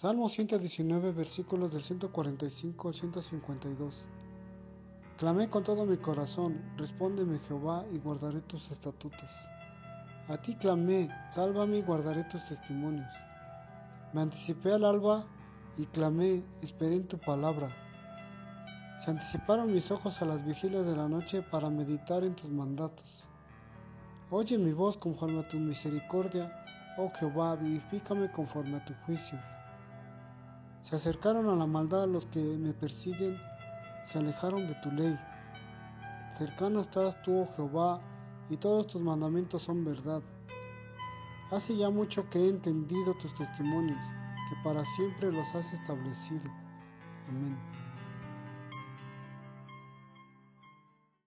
Salmo 119, versículos del 145 al 152. Clamé con todo mi corazón, respóndeme Jehová y guardaré tus estatutos. A ti clamé, sálvame y guardaré tus testimonios. Me anticipé al alba y clamé, esperé en tu palabra. Se anticiparon mis ojos a las vigilias de la noche para meditar en tus mandatos. Oye mi voz conforme a tu misericordia, oh Jehová, vivifícame conforme a tu juicio. Se acercaron a la maldad los que me persiguen, se alejaron de tu ley. Cercano estás tú, oh Jehová, y todos tus mandamientos son verdad. Hace ya mucho que he entendido tus testimonios, que para siempre los has establecido. Amén.